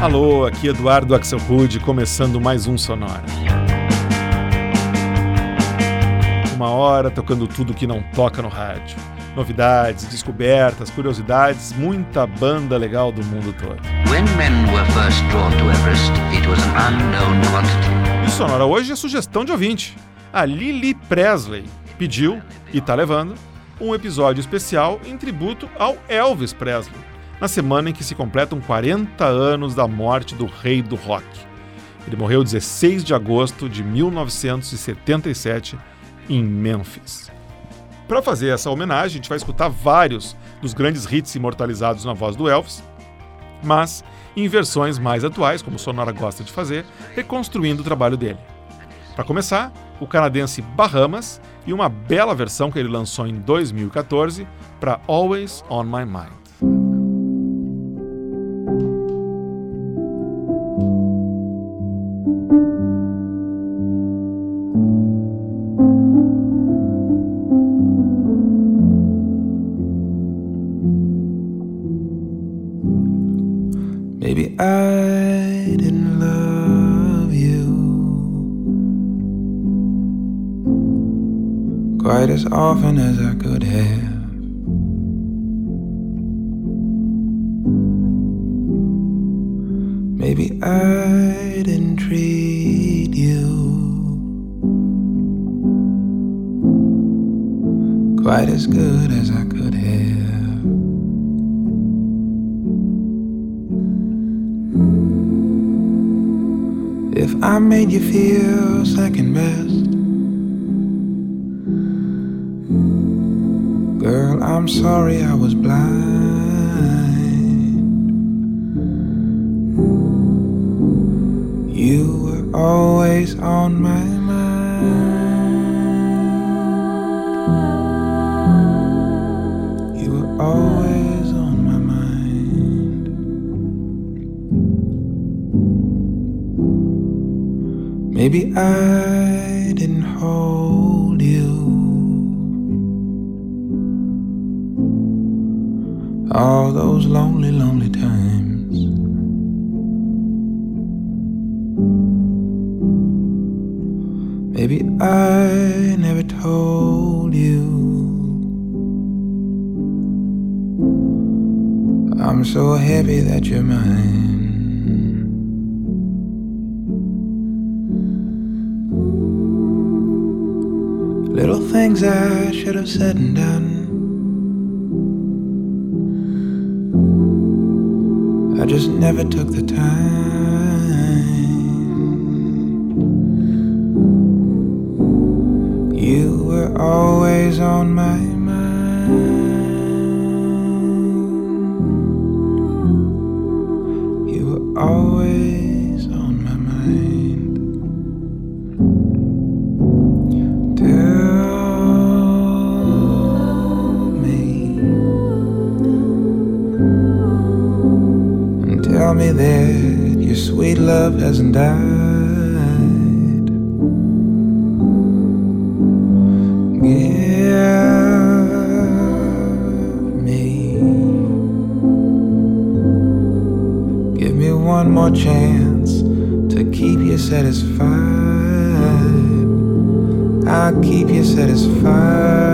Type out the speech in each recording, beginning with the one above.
Alô, aqui Eduardo Axelrud, começando mais um Sonora. Uma hora tocando tudo que não toca no rádio. Novidades, descobertas, curiosidades, muita banda legal do mundo todo. E o Sonora hoje é sugestão de ouvinte. A Lily Presley pediu, e tá levando, um episódio especial em tributo ao Elvis Presley na semana em que se completam 40 anos da morte do rei do rock. Ele morreu 16 de agosto de 1977 em Memphis. Para fazer essa homenagem, a gente vai escutar vários dos grandes hits imortalizados na voz do Elvis, mas em versões mais atuais, como Sonora gosta de fazer, reconstruindo o trabalho dele. Para começar, o canadense Bahamas e uma bela versão que ele lançou em 2014 para Always on My Mind. Often as I could have. Maybe I didn't treat you quite as good as I could have. if I made you feel second best. I'm sorry I was blind. You were always on my mind. You were always. On my mind. Maybe I didn't hold All those lonely, lonely times. Maybe I never told you. I'm so happy that you're mine. Little things I should have said and done. Just never took the time. More chance to keep you satisfied. I'll keep you satisfied.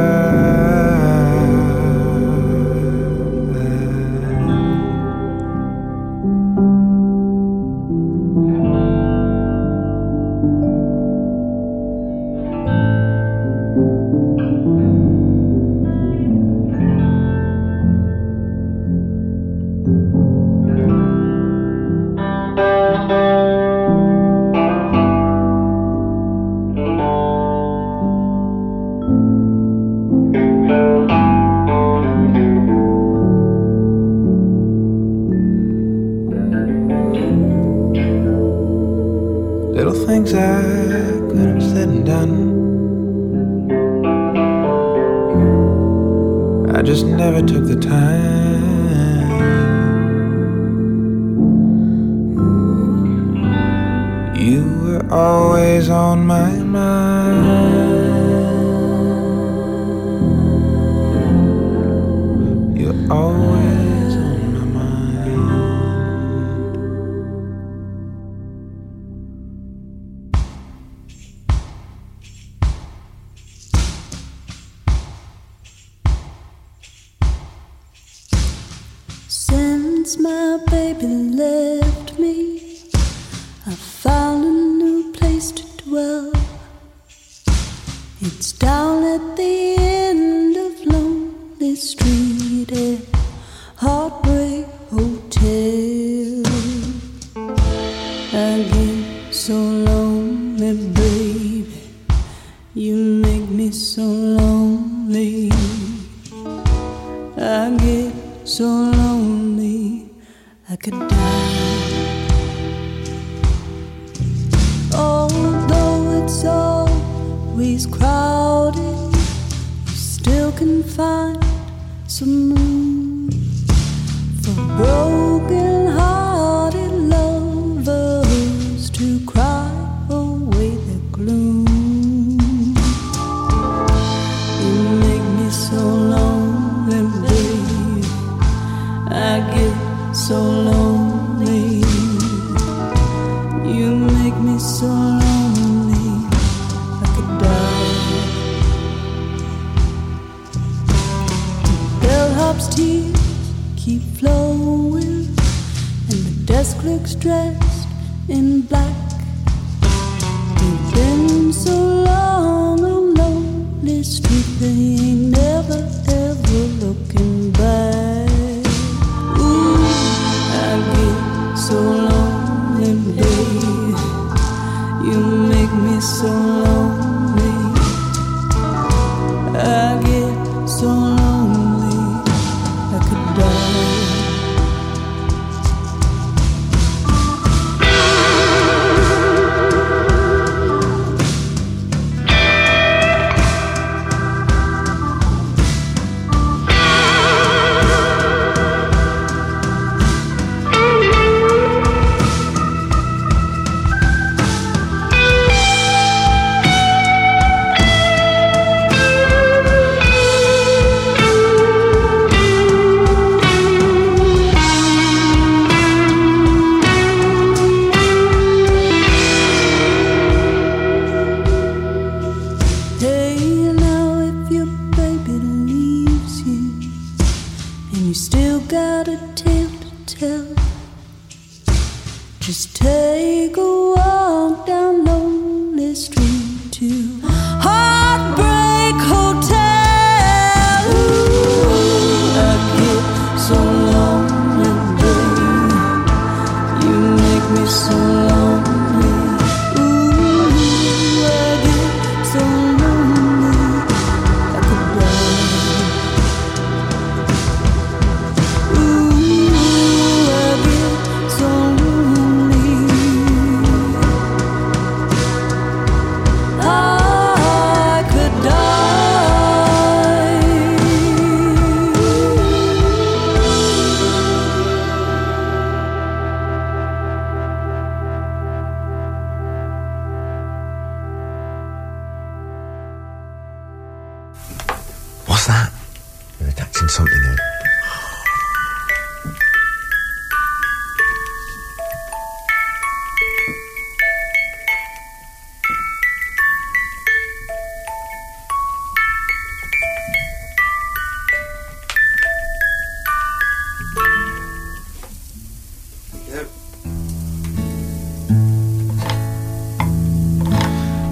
street.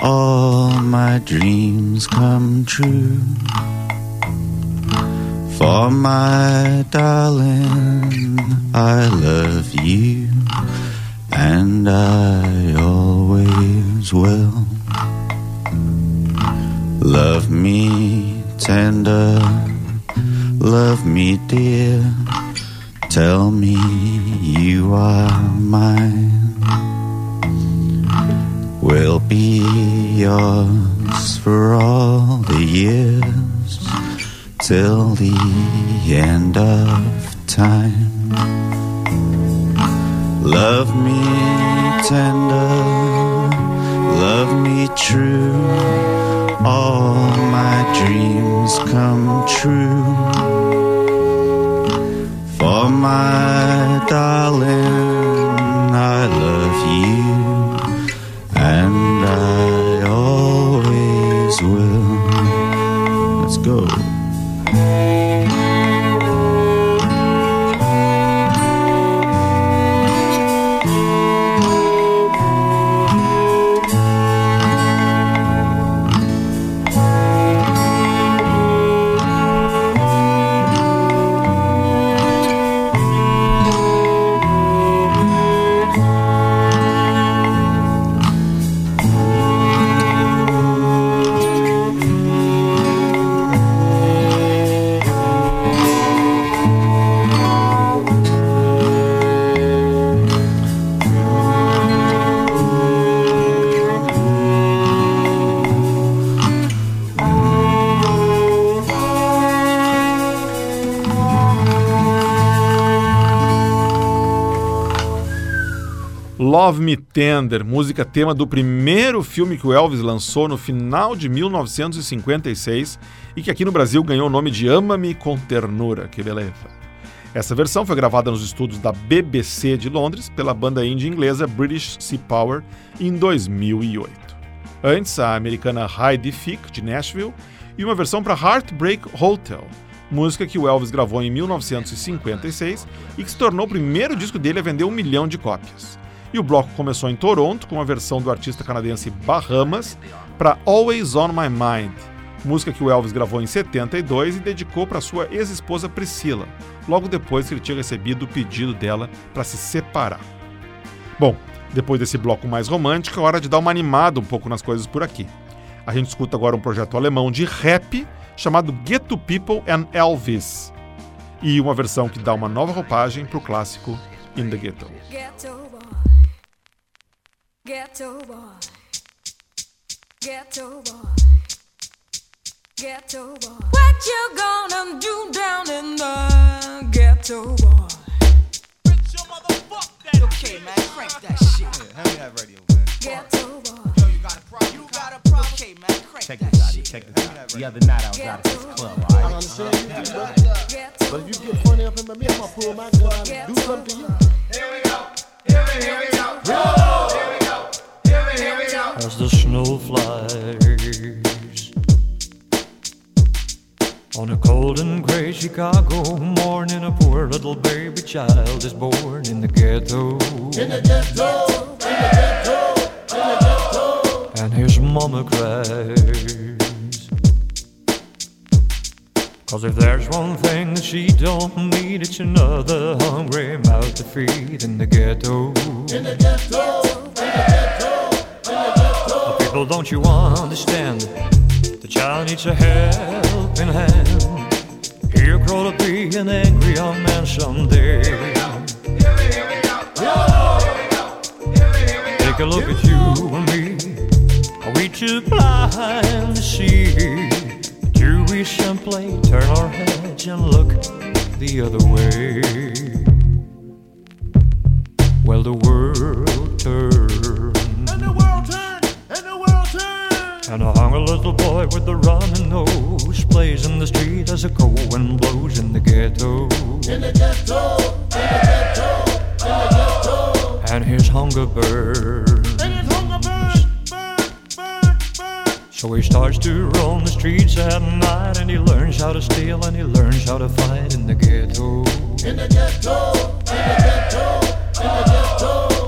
all my dreams come true. For my darling, I love you, and I always will. Love me tender, love me dear, tell me you are mine will be yours for all the years till the end of time. Love me tender, love me true. All my dreams come true. For my go. Love Me Tender, música tema do primeiro filme que o Elvis lançou no final de 1956 e que aqui no Brasil ganhou o nome de Ama-me com Ternura, que beleza. Essa versão foi gravada nos estúdios da BBC de Londres pela banda indie inglesa British Sea Power em 2008. Antes, a americana Heidi Fick, de Nashville, e uma versão para Heartbreak Hotel, música que o Elvis gravou em 1956 e que se tornou o primeiro disco dele a vender um milhão de cópias. E o bloco começou em Toronto com a versão do artista canadense Bahamas para Always on My Mind, música que o Elvis gravou em 72 e dedicou para sua ex-esposa Priscila, logo depois que ele tinha recebido o pedido dela para se separar. Bom, depois desse bloco mais romântico, é hora de dar uma animada um pouco nas coisas por aqui. A gente escuta agora um projeto alemão de rap chamado Get to People and Elvis, e uma versão que dá uma nova roupagem para o clássico In the Ghetto. Ghetto boy. Ghetto boy. Ghetto boy. What you gonna do down in the ghetto boy? Okay, man, crank that shit. Hand me that radio, man. Ghetto boy. Yo, you got a problem? You got a problem? Okay, man, crank Check that this out. shit. Check this out. The other night I was out at this club, I alright? understand you too, bro. But if you get funny up in my me, I'm gonna pull my gun and do something to you. As the snow flies. On a cold and gray Chicago morning, a poor little baby child is born in the ghetto. In the ghetto, in the ghetto, in the ghetto. and his mama cries. Cause if there's one thing that she don't need, it's another hungry mouth to feed in the ghetto. In the ghetto, in the ghetto, in the ghetto. People, don't you understand? The child needs a helping hand. He'll grow to be an angry young man someday. Take a look at you and me. Are we too blind to see? Do we simply turn our heads and look the other way? Well, the world turns. And a hungry little boy with a running nose plays in the street as a cold wind blows in the ghetto. In the ghetto, in the ghetto, in the ghetto. And his hunger burns. And his hunger burn, burn, burn, burn. So he starts to roam the streets at night and he learns how to steal and he learns how to fight in the ghetto. In the ghetto, in the ghetto, in the ghetto.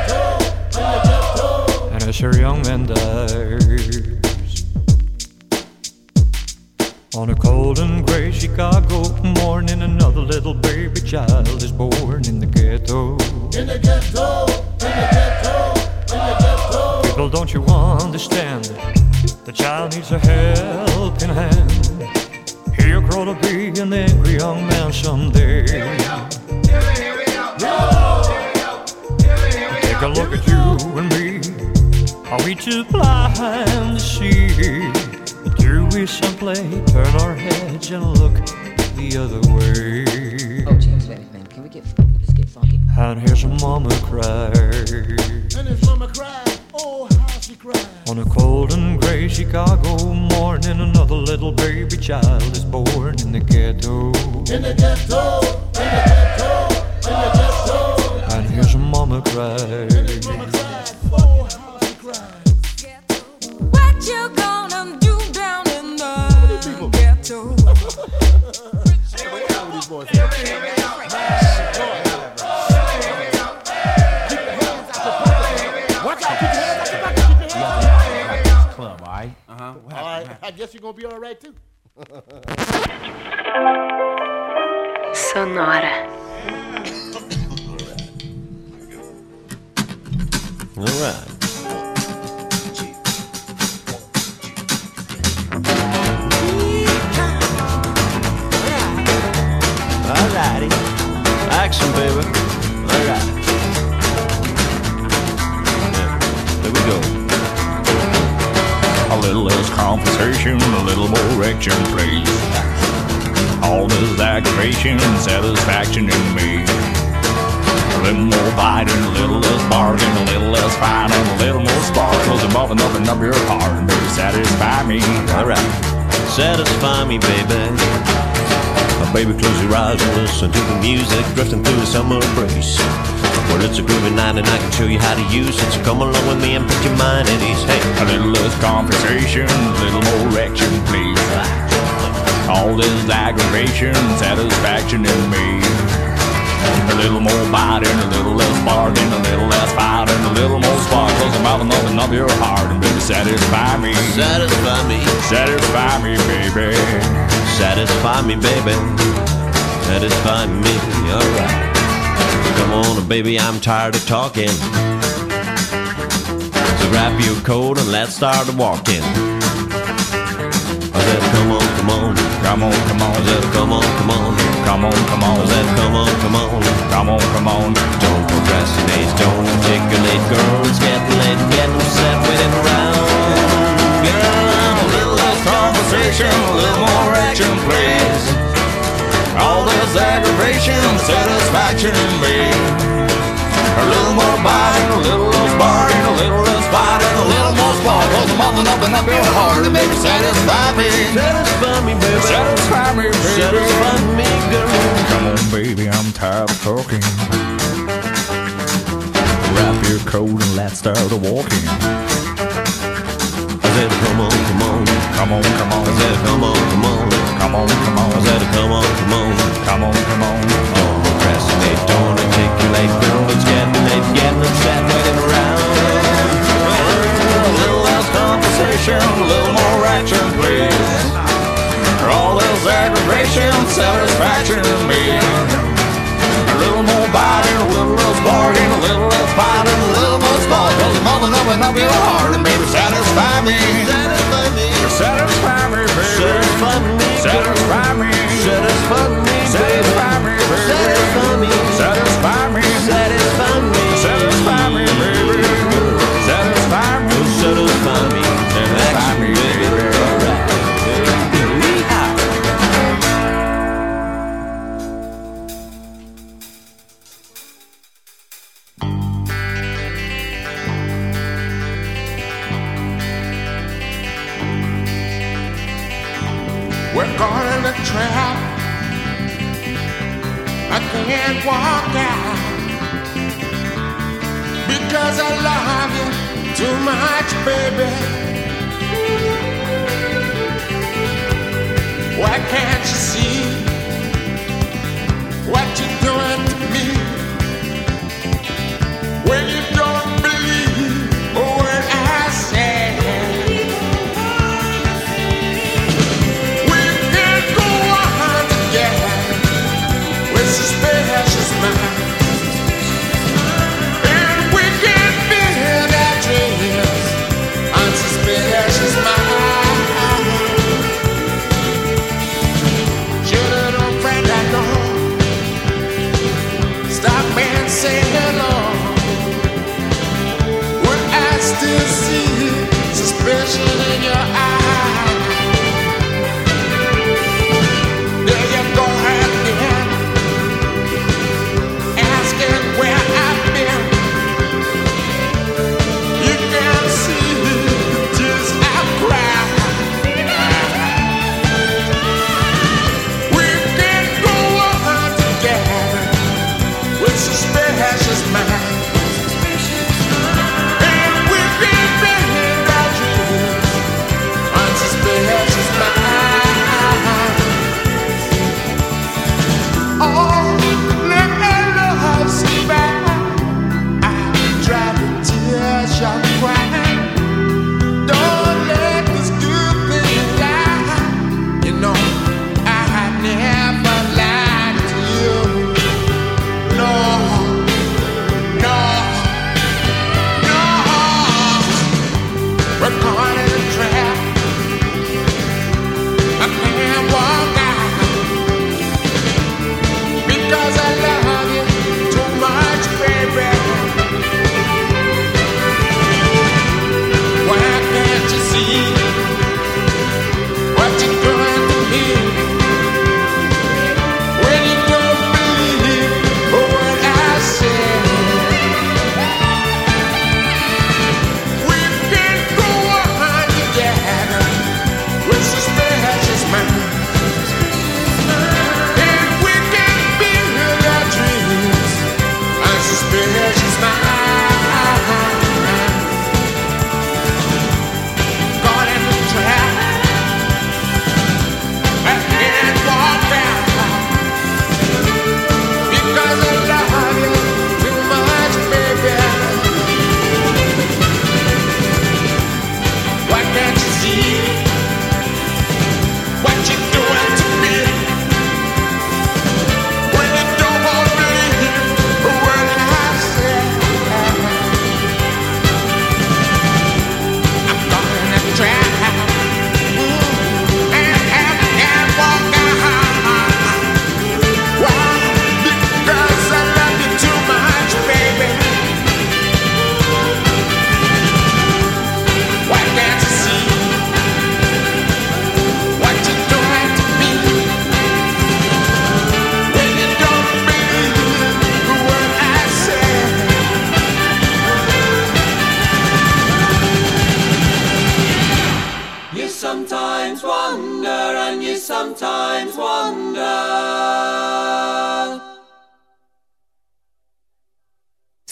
as her young man dies On a cold and gray Chicago morning Another little baby child is born in the ghetto In the ghetto, in the ghetto, in the ghetto. Well, don't you understand? The child needs a helping hand. He'll grow to be an angry young man someday. Here we go, here we go, here we go. Take a look at you and. Are we too blind to see? Do we simply turn our heads and look the other way? Oh, James, wait a minute. Can we get let's get funky? And here's a mama cry. And his mama cried, oh, how she cried. On a cold and gray Chicago morning, another little baby child is born in the ghetto. In the ghetto, in the ghetto, in the ghetto. And here's a mama cry. Mama cried, Uh-huh. I guess you're gonna be all right too. Sonora. All right. Alrighty. Action, baby. Alright. Yeah. There we go. A little less conversation, a little more action, please. All this aggravation and satisfaction in me. A little more biting, a little less barging, a little less fighting, a little more sparkles and bubbling up and up your heart and baby, satisfy me. Alright. Satisfy me, baby. Now, baby, close your eyes and listen to the music drifting through the summer breeze. Well, it's a groovy night and I can show you how to use it. So come along with me and put your mind at ease. Hey, A little less conversation, a little more action, please. All this aggravation, satisfaction in me. A little more biting, a little less barging, a little less fighting, a little more sparkles and mouthing up and up your heart and baby, satisfy me. satisfy me. Satisfy me, baby. Satisfy me, baby. Satisfy me, alright. Come on, baby, I'm tired of talking. So grab your coat and let's start walking. I said, come on, come on. Come on, come on, I said, come on, come on. come on, come I on, said, come on, come on. come on, come on. Don't procrastinate, don't articulate, girl. It's getting late, getting and bubbling up and up your heart baby, satisfy me. Satisfy me, baby. Satisfy me, baby. Satisfy me, girl. Come on, baby, I'm tired of talking. Wrap your coat and let's start walking. I said, come on, come on. Come on, come on, I said, come on, come on. come on, come on. I said, come on, come on. come on, come on. Don't procrastinate, don't articulate, girl. It's getting late, getting set, waiting around. A little less conversation, a little more action, please. All this aggravation, satisfaction in me. A little more biting, a little less barging, a little less fighting, a little more sparkles, and bubbling up and up your heart, and baby, satisfy me. Satisfy me. Satisfy me, baby. Satisfy me. Satisfy me. Satisfy me, Satisfy me, baby. baby. Trap. I can't walk out because I love you too much, baby.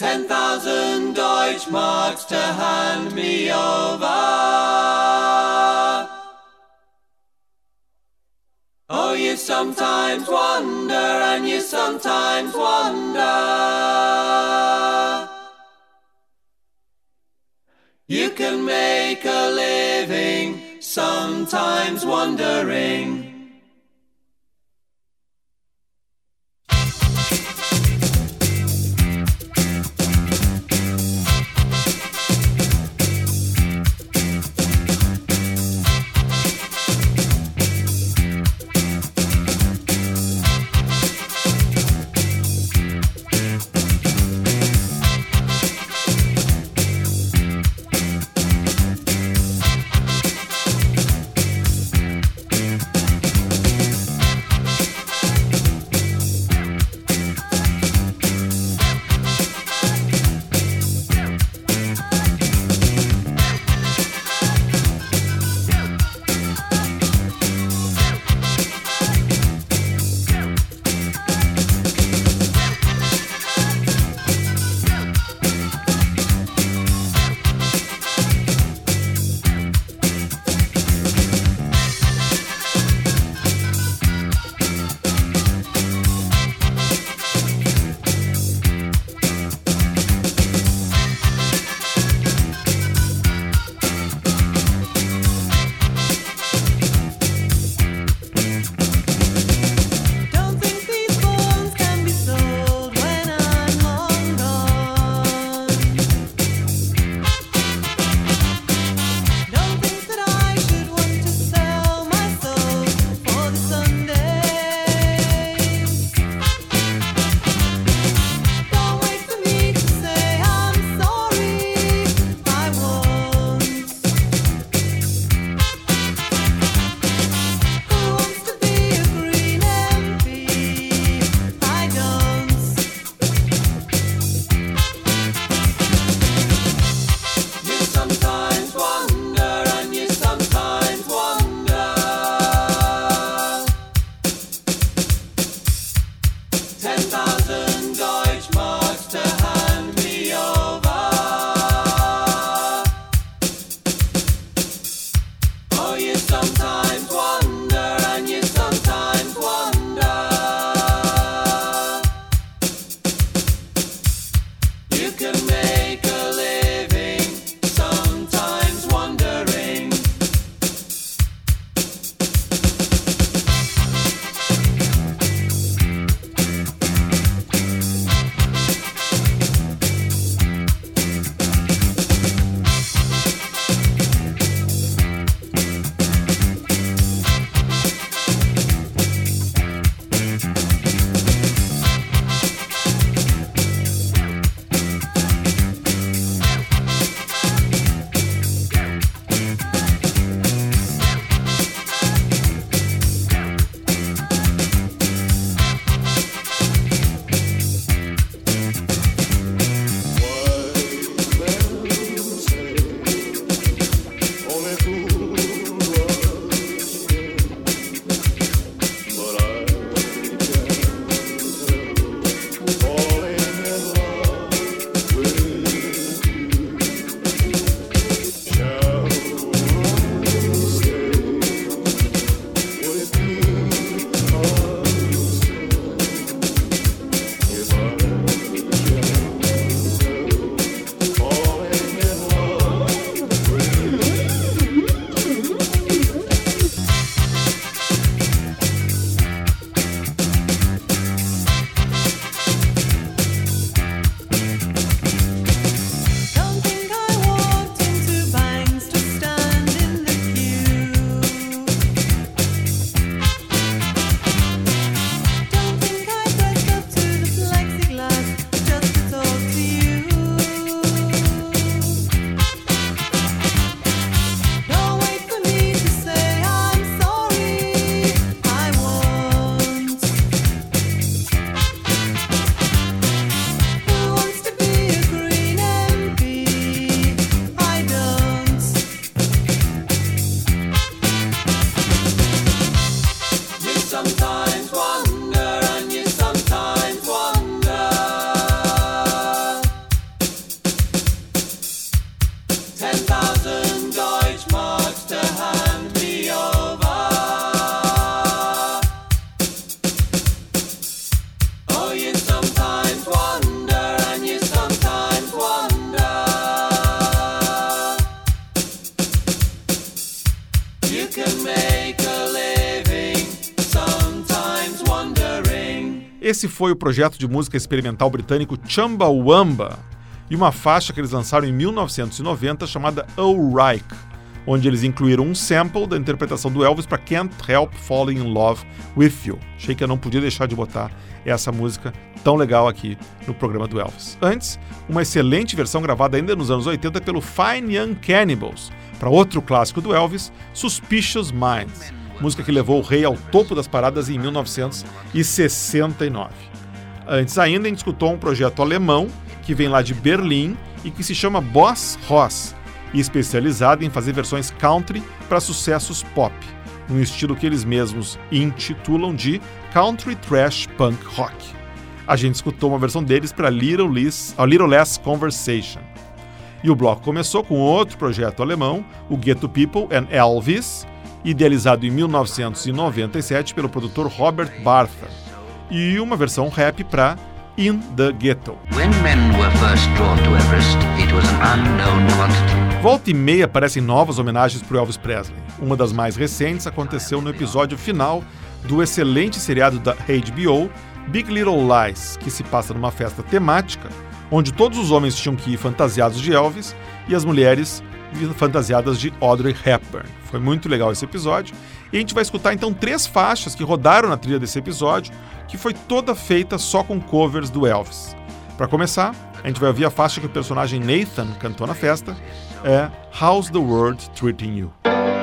Ten thousand Deutschmarks to hand me over. Oh, you sometimes wonder, and you sometimes wonder. You can make a living, sometimes wondering. Esse foi o projeto de música experimental britânico Chumbawamba e uma faixa que eles lançaram em 1990 chamada O'Reich, onde eles incluíram um sample da interpretação do Elvis para Can't Help Falling in Love with You. Achei que eu não podia deixar de botar essa música tão legal aqui no programa do Elvis. Antes, uma excelente versão gravada ainda nos anos 80 pelo Fine Young Cannibals, para outro clássico do Elvis, Suspicious Minds, música que levou o rei ao topo das paradas em 1969. Antes ainda, a escutou um projeto alemão que vem lá de Berlim e que se chama Boss Ross, e especializado em fazer versões country para sucessos pop, um estilo que eles mesmos intitulam de Country Trash Punk Rock. A gente escutou uma versão deles para Little, Less, Little Less Conversation. E o bloco começou com outro projeto alemão, o Ghetto People and Elvis, idealizado em 1997 pelo produtor Robert Bartha, e uma versão rap para In the Ghetto. Everest. Volta e meia aparecem novas homenagens para Elvis Presley. Uma das mais recentes aconteceu no episódio final do excelente seriado da HBO Big Little Lies, que se passa numa festa temática, onde todos os homens tinham que ir fantasiados de Elvis e as mulheres fantasiadas de Audrey Hepburn. Foi muito legal esse episódio. E a gente vai escutar então três faixas que rodaram na trilha desse episódio, que foi toda feita só com covers do Elvis. Para começar, a gente vai ouvir a faixa que o personagem Nathan cantou na festa, é How's the World Treating You?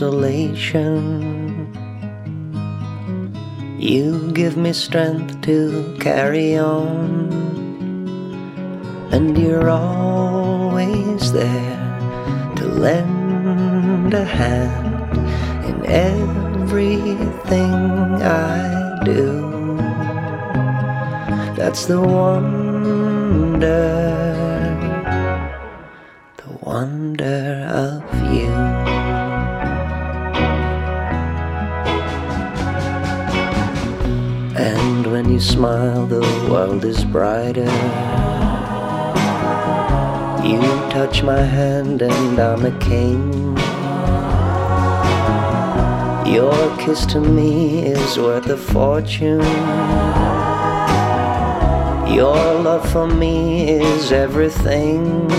consolation. You give me strength to carry on, and you're always there to lend a hand in everything I do. That's the one my hand and I'm a king. Your kiss to me is worth a fortune. Your love for me is everything.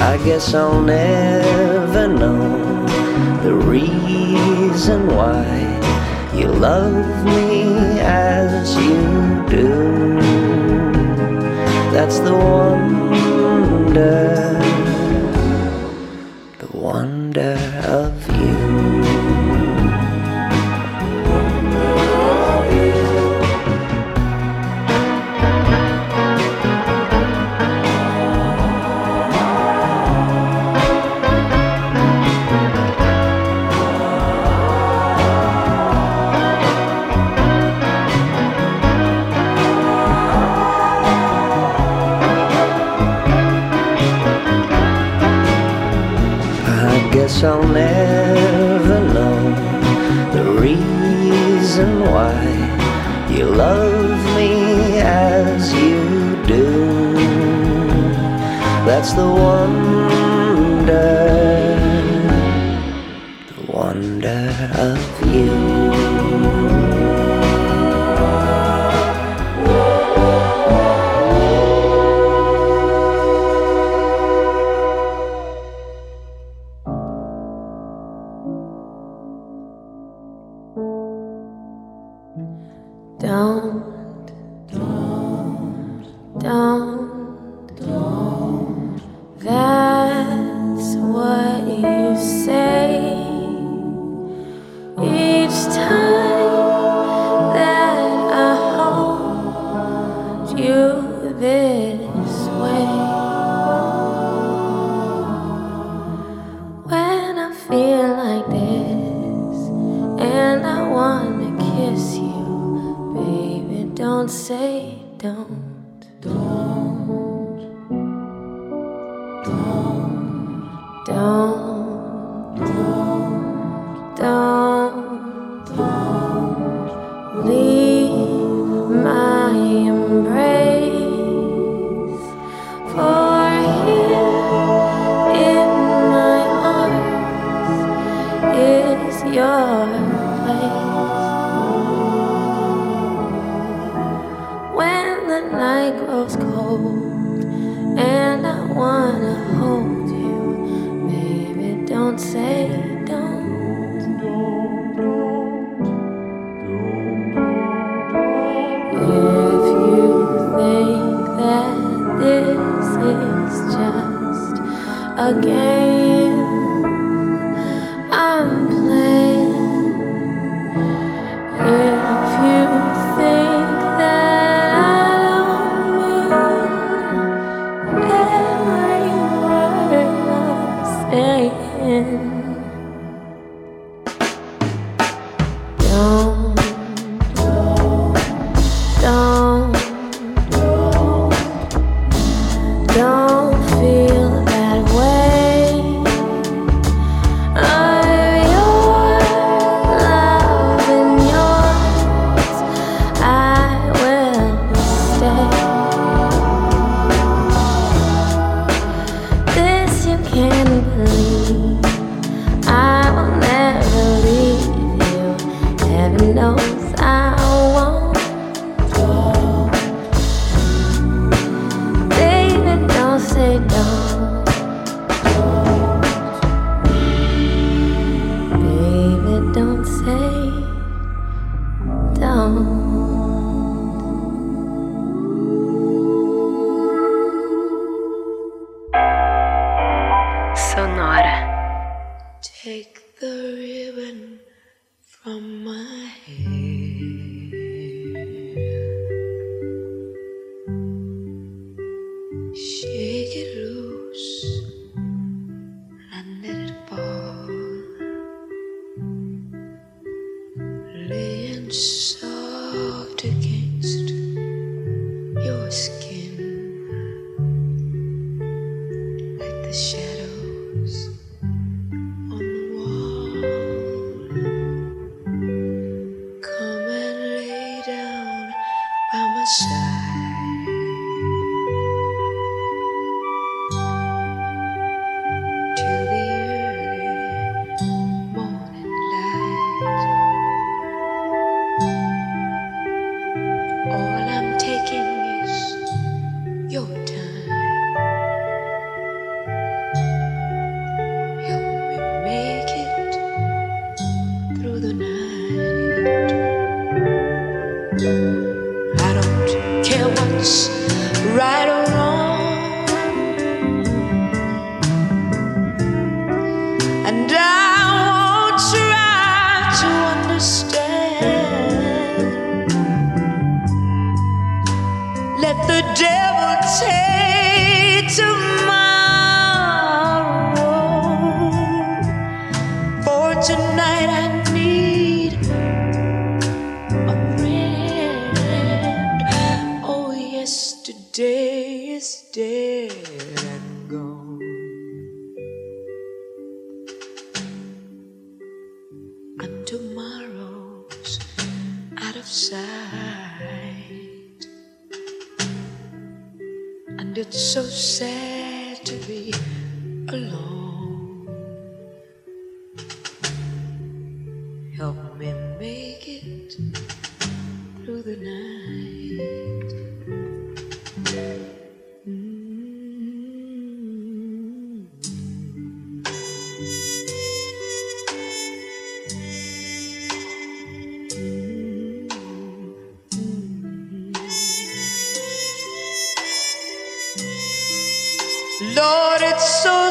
I guess I'll never know the reason why you love me as you do. That's the one yeah. end.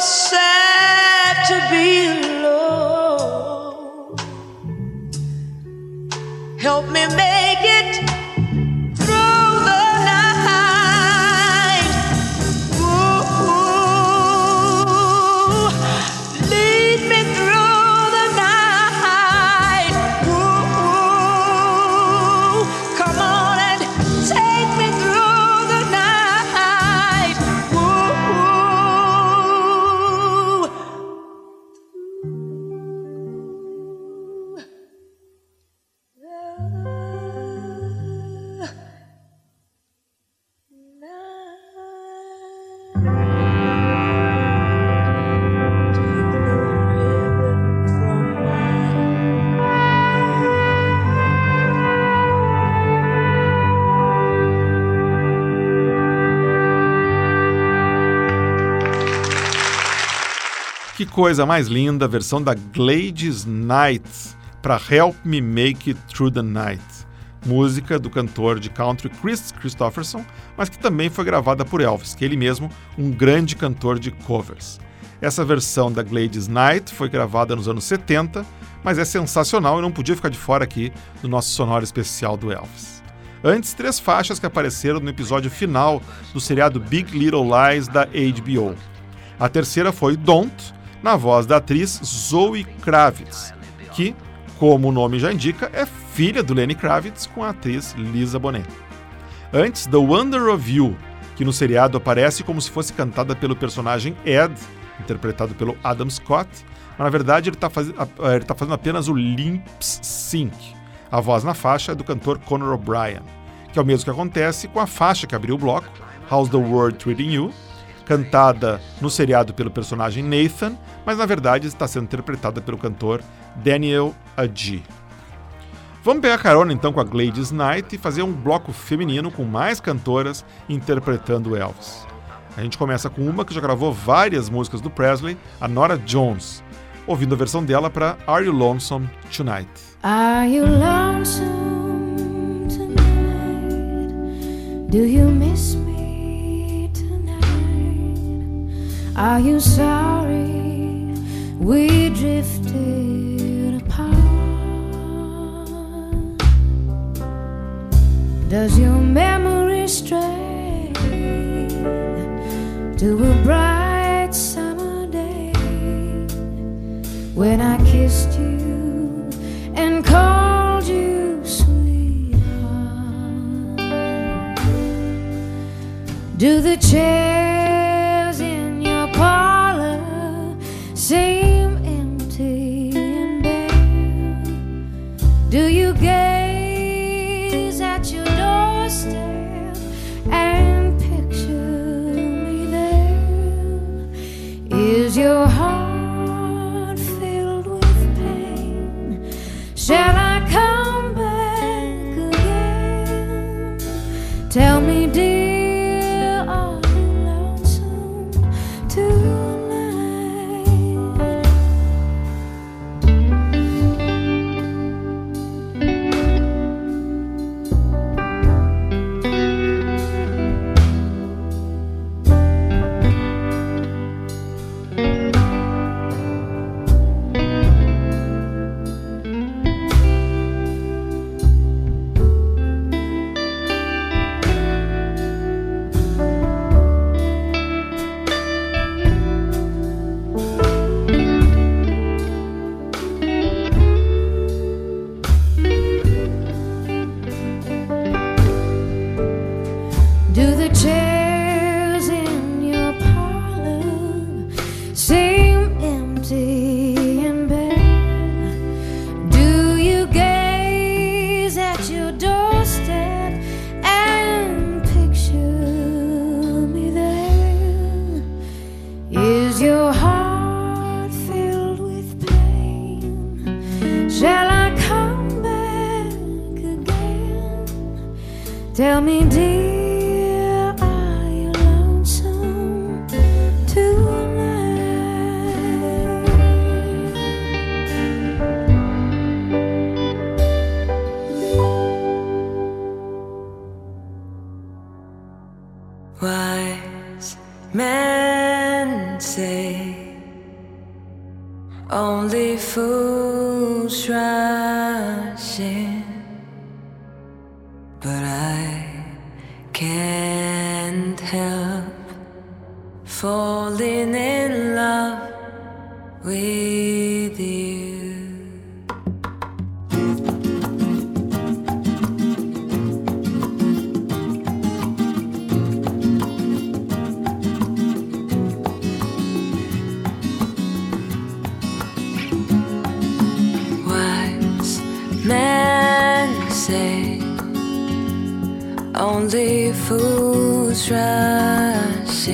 Sad to be alone. Help me make coisa mais linda a versão da Gladys Knight para Help Me Make It Through the Night, música do cantor de country Chris Christopherson, mas que também foi gravada por Elvis, que ele mesmo um grande cantor de covers. Essa versão da Gladys Knight foi gravada nos anos 70, mas é sensacional e não podia ficar de fora aqui do nosso sonoro especial do Elvis. Antes, três faixas que apareceram no episódio final do seriado Big Little Lies da HBO. A terceira foi Don't, na voz da atriz Zoe Kravitz, que, como o nome já indica, é filha do Lenny Kravitz com a atriz Lisa Bonet. Antes, The Wonder of You, que no seriado aparece como se fosse cantada pelo personagem Ed, interpretado pelo Adam Scott, mas na verdade ele está faz... tá fazendo apenas o limp sync. A voz na faixa é do cantor Conor O'Brien, que é o mesmo que acontece com a faixa que abriu o bloco, How's the World Treating You, cantada no seriado pelo personagem Nathan, mas na verdade está sendo interpretada pelo cantor Daniel Adji. Vamos pegar carona então com a Gladys Knight e fazer um bloco feminino com mais cantoras interpretando Elvis. A gente começa com uma que já gravou várias músicas do Presley, a Nora Jones, ouvindo a versão dela para Are You Lonesome Tonight? Are you lonesome tonight? Do you miss me Are you sorry we drifted apart? Does your memory stray to a bright summer day when I kissed you and called you sweetheart? Do the chairs only fools rush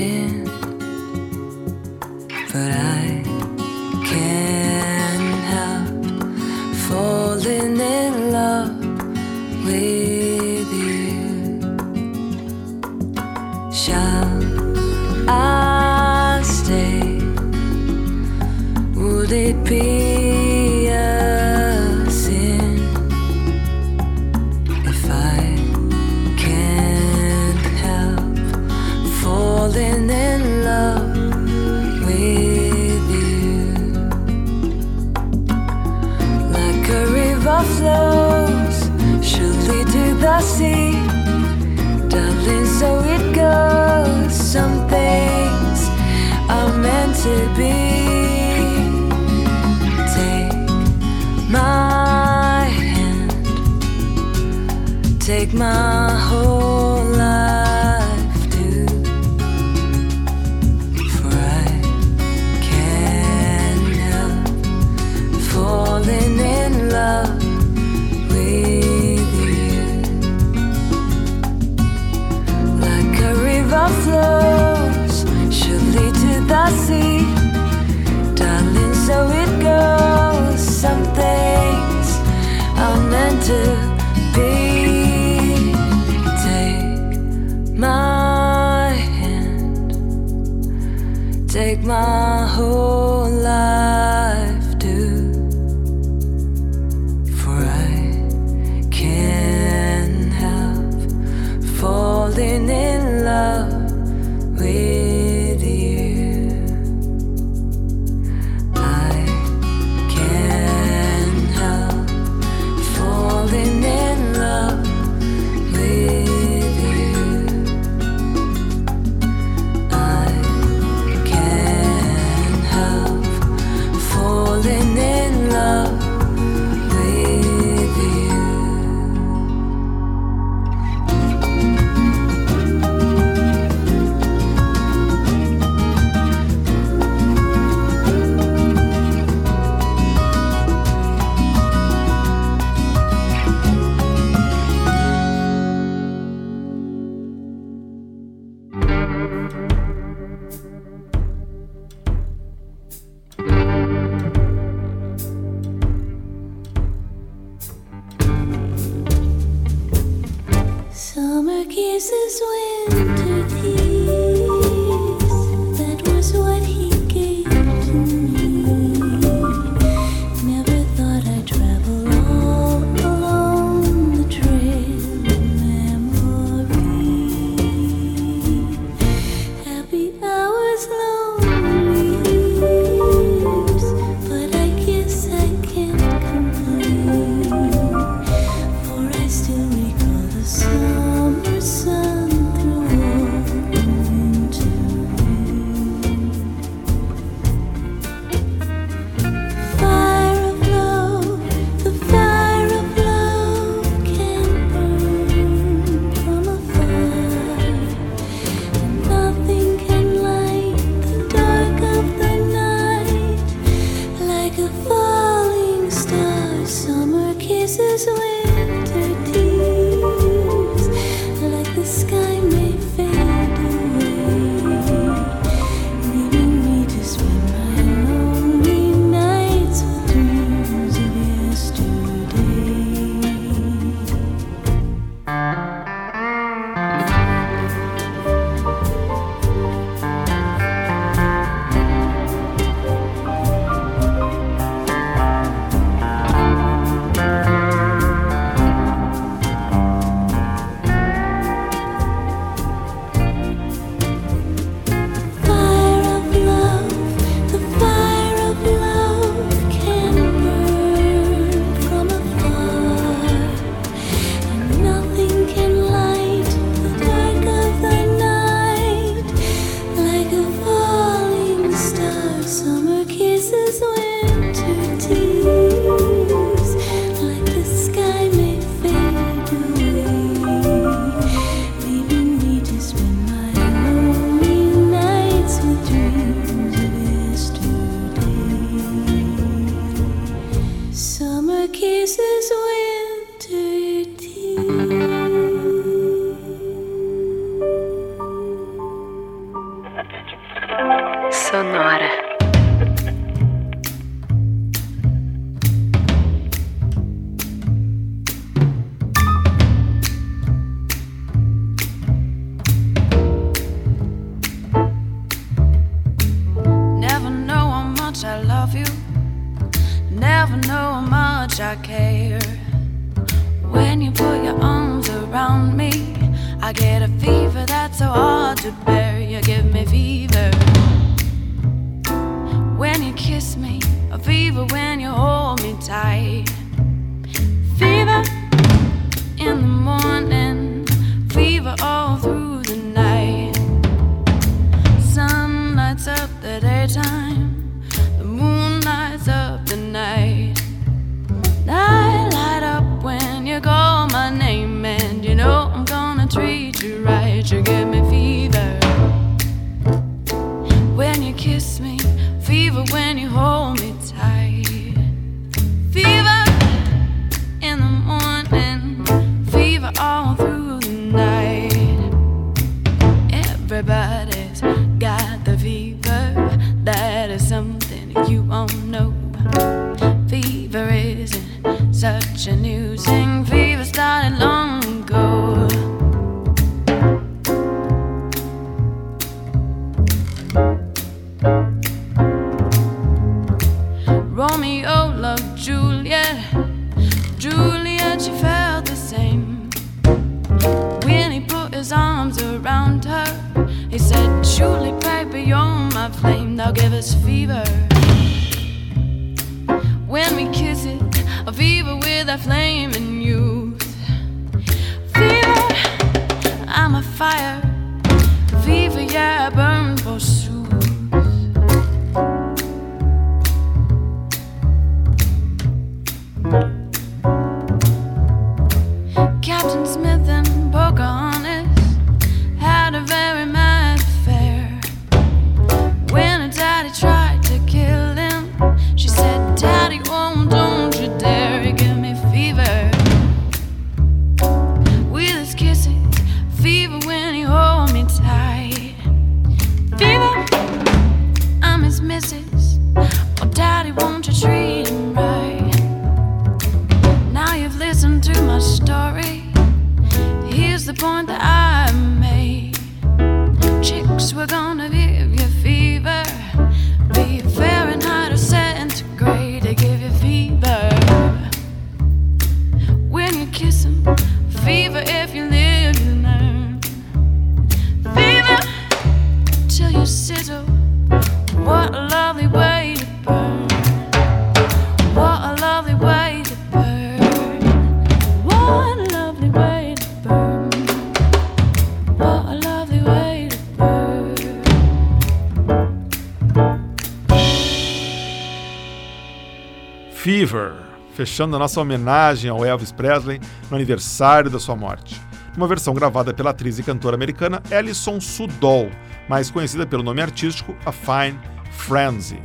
Fever, fechando a nossa homenagem ao Elvis Presley no aniversário da sua morte. Uma versão gravada pela atriz e cantora americana Alison Sudol, mais conhecida pelo nome artístico A Fine Frenzy.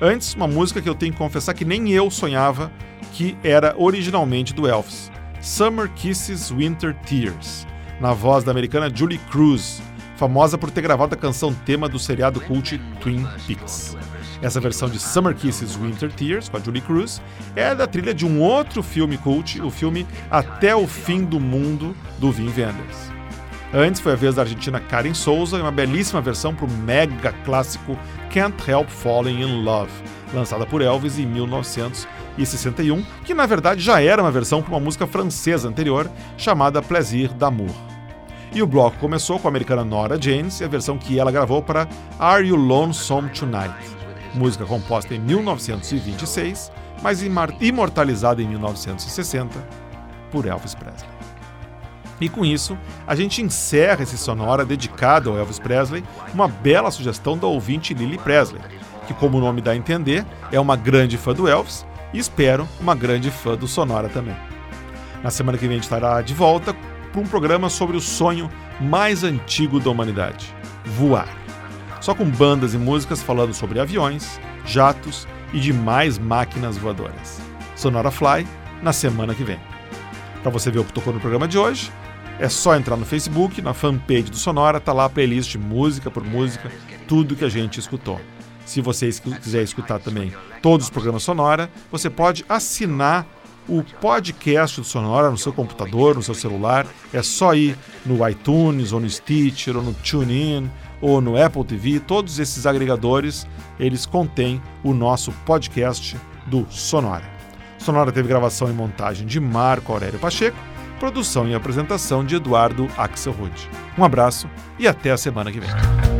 Antes, uma música que eu tenho que confessar que nem eu sonhava que era originalmente do Elvis, Summer Kisses Winter Tears, na voz da americana Julie Cruz, famosa por ter gravado a canção tema do seriado cult Twin Peaks. Essa versão de Summer Kisses Winter Tears, com a Julie Cruz, é da trilha de um outro filme cult, o filme Até o Fim do Mundo, do Vin Wenders. Antes foi a vez da argentina Karen Souza e uma belíssima versão para o mega clássico Can't Help Falling in Love, lançada por Elvis em 1961, que na verdade já era uma versão para uma música francesa anterior chamada Plaisir d'amour. E o bloco começou com a americana Nora James e a versão que ela gravou para Are You Lonesome Tonight, música composta em 1926, mas imortalizada em 1960 por Elvis Presley. E com isso, a gente encerra esse sonora dedicado ao Elvis Presley, uma bela sugestão da ouvinte Lily Presley, que, como o nome dá a entender, é uma grande fã do Elvis e espero uma grande fã do Sonora também. Na semana que vem a gente estará de volta para um programa sobre o sonho mais antigo da humanidade: voar. Só com bandas e músicas falando sobre aviões, jatos e demais máquinas voadoras. Sonora Fly na semana que vem. Para você ver o que tocou no programa de hoje, é só entrar no Facebook, na fanpage do Sonora, tá lá a playlist música por música, tudo que a gente escutou. Se você quiser escutar também todos os programas Sonora, você pode assinar o podcast do Sonora no seu computador, no seu celular. É só ir no iTunes, ou no Stitcher, ou no TuneIn, ou no Apple TV. Todos esses agregadores, eles contêm o nosso podcast do Sonora. Sonora teve gravação e montagem de Marco Aurélio Pacheco, produção e apresentação de Eduardo Axelrod. Um abraço e até a semana que vem.